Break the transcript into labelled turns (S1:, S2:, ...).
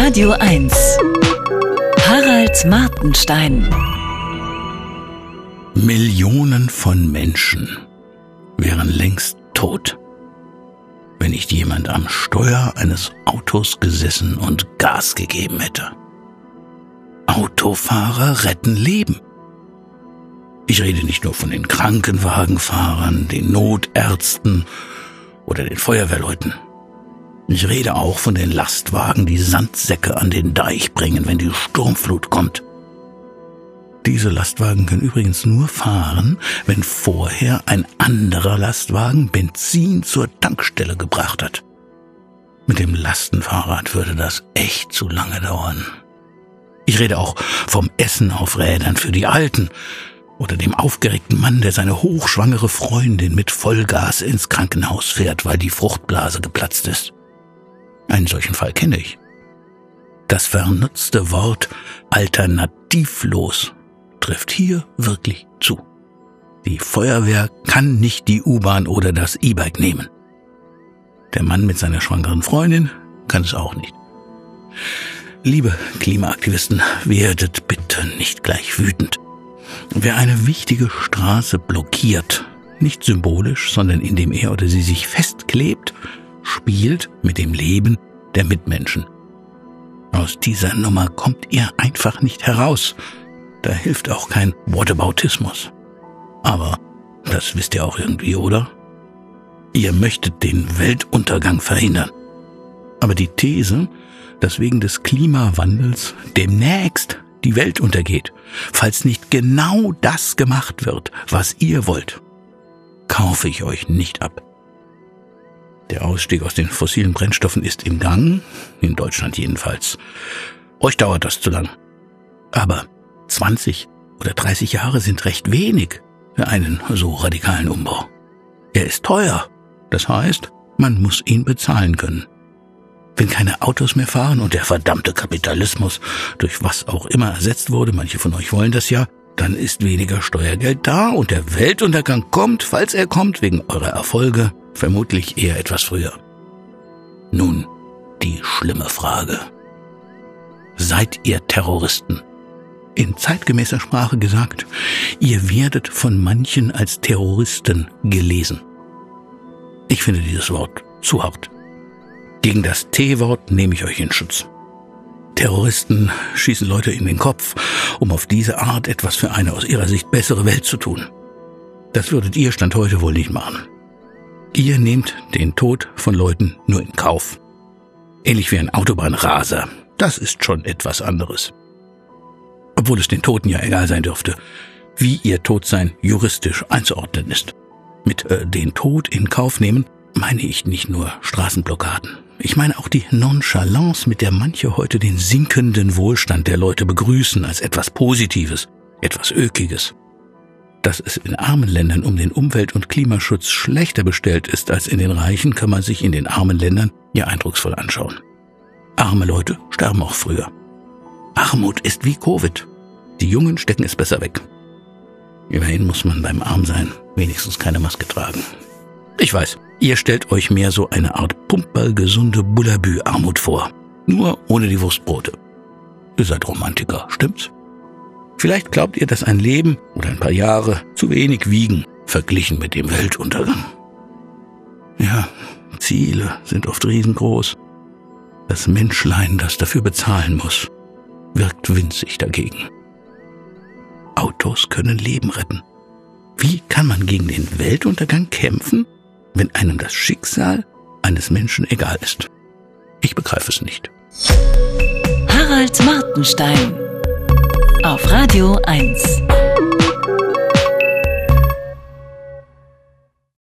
S1: Radio 1. Harald Martenstein.
S2: Millionen von Menschen wären längst tot, wenn nicht jemand am Steuer eines Autos gesessen und Gas gegeben hätte. Autofahrer retten Leben. Ich rede nicht nur von den Krankenwagenfahrern, den Notärzten oder den Feuerwehrleuten. Ich rede auch von den Lastwagen, die Sandsäcke an den Deich bringen, wenn die Sturmflut kommt. Diese Lastwagen können übrigens nur fahren, wenn vorher ein anderer Lastwagen Benzin zur Tankstelle gebracht hat. Mit dem Lastenfahrrad würde das echt zu lange dauern. Ich rede auch vom Essen auf Rädern für die Alten oder dem aufgeregten Mann, der seine hochschwangere Freundin mit Vollgas ins Krankenhaus fährt, weil die Fruchtblase geplatzt ist. Einen solchen Fall kenne ich. Das vernutzte Wort alternativlos trifft hier wirklich zu. Die Feuerwehr kann nicht die U-Bahn oder das E-Bike nehmen. Der Mann mit seiner schwangeren Freundin kann es auch nicht. Liebe Klimaaktivisten, werdet bitte nicht gleich wütend. Wer eine wichtige Straße blockiert, nicht symbolisch, sondern indem er oder sie sich festklebt, spielt mit dem Leben der Mitmenschen. Aus dieser Nummer kommt ihr einfach nicht heraus. Da hilft auch kein Whataboutismus. Aber das wisst ihr auch irgendwie, oder? Ihr möchtet den Weltuntergang verhindern. Aber die These, dass wegen des Klimawandels demnächst die Welt untergeht, falls nicht genau das gemacht wird, was ihr wollt, kaufe ich euch nicht ab. Der Ausstieg aus den fossilen Brennstoffen ist im Gang, in Deutschland jedenfalls. Euch dauert das zu lang. Aber 20 oder 30 Jahre sind recht wenig für einen so radikalen Umbau. Er ist teuer. Das heißt, man muss ihn bezahlen können. Wenn keine Autos mehr fahren und der verdammte Kapitalismus durch was auch immer ersetzt wurde, manche von euch wollen das ja, dann ist weniger Steuergeld da und der Weltuntergang kommt, falls er kommt, wegen eurer Erfolge, vermutlich eher etwas früher. Nun, die schlimme Frage. Seid ihr Terroristen? In zeitgemäßer Sprache gesagt, ihr werdet von manchen als Terroristen gelesen. Ich finde dieses Wort zu hart. Gegen das T-Wort nehme ich euch in Schutz. Terroristen schießen Leute in den Kopf, um auf diese Art etwas für eine aus ihrer Sicht bessere Welt zu tun. Das würdet ihr Stand heute wohl nicht machen. Ihr nehmt den Tod von Leuten nur in Kauf. Ähnlich wie ein Autobahnraser. Das ist schon etwas anderes. Obwohl es den Toten ja egal sein dürfte, wie ihr Todsein juristisch einzuordnen ist. Mit äh, den Tod in Kauf nehmen meine ich nicht nur Straßenblockaden. Ich meine auch die Nonchalance, mit der manche heute den sinkenden Wohlstand der Leute begrüßen als etwas Positives, etwas Ökiges. Dass es in armen Ländern um den Umwelt- und Klimaschutz schlechter bestellt ist als in den reichen, kann man sich in den armen Ländern ja eindrucksvoll anschauen. Arme Leute sterben auch früher. Armut ist wie Covid. Die Jungen stecken es besser weg. Immerhin muss man beim Armsein wenigstens keine Maske tragen. Ich weiß, ihr stellt euch mehr so eine Art pumpergesunde Bullabü-Armut vor. Nur ohne die Wurstbrote. Ihr seid Romantiker, stimmt's? Vielleicht glaubt ihr, dass ein Leben oder ein paar Jahre zu wenig wiegen, verglichen mit dem Weltuntergang. Ja, Ziele sind oft riesengroß. Das Menschlein, das dafür bezahlen muss, wirkt winzig dagegen. Autos können Leben retten. Wie kann man gegen den Weltuntergang kämpfen, wenn einem das Schicksal eines Menschen egal ist? Ich begreife es nicht.
S1: Harald Martenstein auf Radio 1.